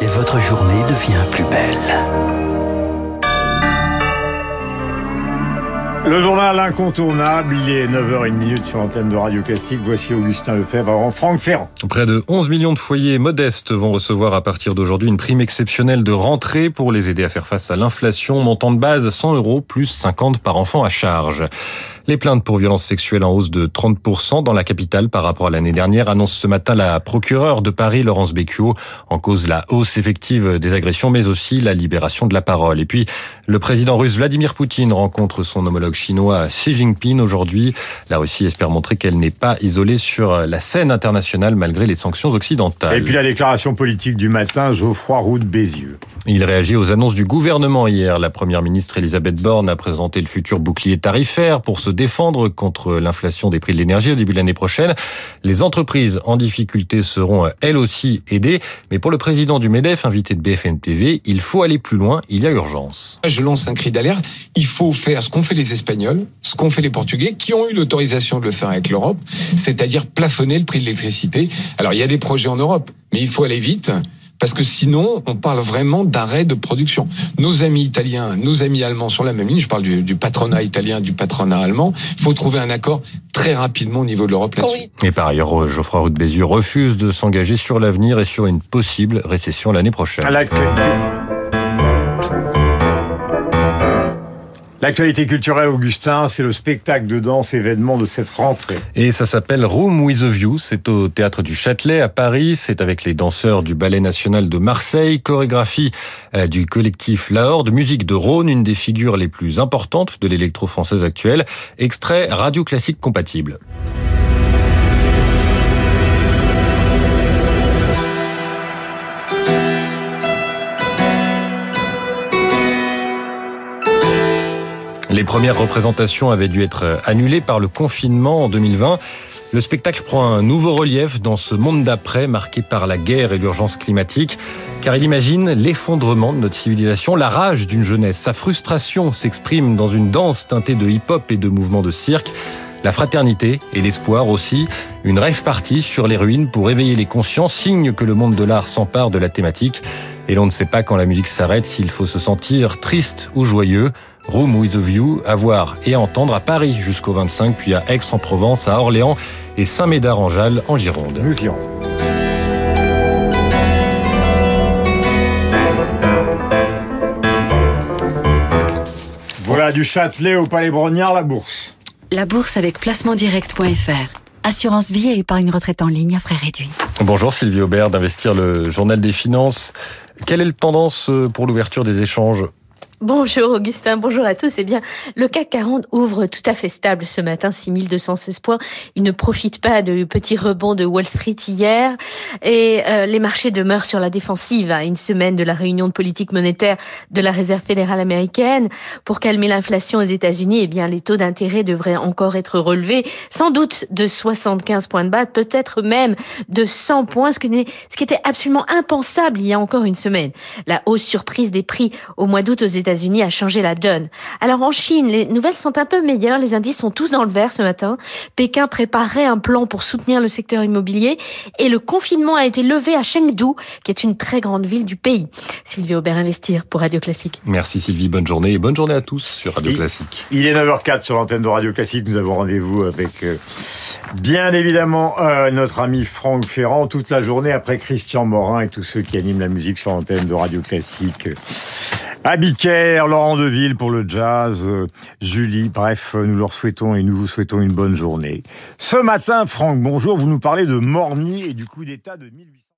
et votre journée devient plus belle. Le journal incontournable, il est 9h01 sur l'antenne de Radio Classique. Voici Augustin Lefebvre avant Franck Ferrand. Près de 11 millions de foyers modestes vont recevoir à partir d'aujourd'hui une prime exceptionnelle de rentrée pour les aider à faire face à l'inflation. Montant de base 100 euros plus 50 par enfant à charge. Les plaintes pour violences sexuelles en hausse de 30% dans la capitale par rapport à l'année dernière, annonce ce matin la procureure de Paris, Laurence Becchio, en cause la hausse effective des agressions, mais aussi la libération de la parole. Et puis, le président russe Vladimir Poutine rencontre son homologue chinois Xi Jinping aujourd'hui. La Russie espère montrer qu'elle n'est pas isolée sur la scène internationale malgré les sanctions occidentales. Et puis la déclaration politique du matin, Geoffroy Roux de Bézieux. Il réagit aux annonces du gouvernement hier. La première ministre Elisabeth Borne a présenté le futur bouclier tarifaire pour se défendre contre l'inflation des prix de l'énergie au début de l'année prochaine. Les entreprises en difficulté seront elles aussi aidées. Mais pour le président du MEDEF, invité de BFM TV, il faut aller plus loin. Il y a urgence. Je lance un cri d'alerte. Il faut faire ce qu'ont fait les Espagnols, ce qu'ont fait les Portugais, qui ont eu l'autorisation de le faire avec l'Europe, c'est-à-dire plafonner le prix de l'électricité. Alors il y a des projets en Europe, mais il faut aller vite parce que sinon, on parle vraiment d'arrêt de production. Nos amis italiens, nos amis allemands sont la même ligne. Je parle du, patronat italien, du patronat allemand. Il faut trouver un accord très rapidement au niveau de l'Europe là-dessus. Et par ailleurs, Geoffroy Roux de Bézieux refuse de s'engager sur l'avenir et sur une possible récession l'année prochaine. L'actualité culturelle, Augustin, c'est le spectacle de danse événement de cette rentrée. Et ça s'appelle Room with a View. C'est au théâtre du Châtelet à Paris. C'est avec les danseurs du Ballet National de Marseille, chorégraphie euh, du collectif Lahore, de musique de Rhône, une des figures les plus importantes de l'électro-française actuelle. Extrait radio classique compatible. Les premières représentations avaient dû être annulées par le confinement en 2020. Le spectacle prend un nouveau relief dans ce monde d'après marqué par la guerre et l'urgence climatique, car il imagine l'effondrement de notre civilisation, la rage d'une jeunesse. Sa frustration s'exprime dans une danse teintée de hip-hop et de mouvements de cirque. La fraternité et l'espoir aussi, une rêve partie sur les ruines pour éveiller les consciences, signe que le monde de l'art s'empare de la thématique. Et l'on ne sait pas quand la musique s'arrête s'il faut se sentir triste ou joyeux. Room with a View à voir et à entendre à Paris jusqu'au 25, puis à Aix-en-Provence, à Orléans et Saint-Médard-en-Jalles en Gironde. Voilà du Châtelet au Palais Brognard, la bourse. La bourse avec placementdirect.fr. Assurance vie et épargne retraite en ligne à frais réduits. Bonjour Sylvie Aubert d'Investir le Journal des Finances. Quelle est la tendance pour l'ouverture des échanges Bonjour Augustin, bonjour à tous. Eh bien, le CAC 40 ouvre tout à fait stable ce matin, 6216 points. Il ne profite pas de petits rebonds de Wall Street hier et euh, les marchés demeurent sur la défensive à une semaine de la réunion de politique monétaire de la Réserve fédérale américaine. Pour calmer l'inflation aux États-Unis, eh bien, les taux d'intérêt devraient encore être relevés, sans doute de 75 points de base, peut-être même de 100 points, ce qui, ce qui était absolument impensable il y a encore une semaine. La hausse surprise des prix au mois d'août aux États États-Unis a changé la donne. Alors en Chine, les nouvelles sont un peu meilleures, les indices sont tous dans le vert ce matin. Pékin préparerait un plan pour soutenir le secteur immobilier et le confinement a été levé à Chengdu, qui est une très grande ville du pays. Sylvie Aubert Investir pour Radio Classique. Merci Sylvie, bonne journée et bonne journée à tous sur Radio Classique. Il est 9h04 sur l'antenne de Radio Classique, nous avons rendez-vous avec euh, bien évidemment euh, notre ami Franck Ferrand toute la journée après Christian Morin et tous ceux qui animent la musique sur l'antenne de Radio Classique. Abicaire, Laurent Deville pour le jazz, Julie, bref, nous leur souhaitons et nous vous souhaitons une bonne journée. Ce matin, Franck, bonjour, vous nous parlez de Morny et du coup d'État de 1800.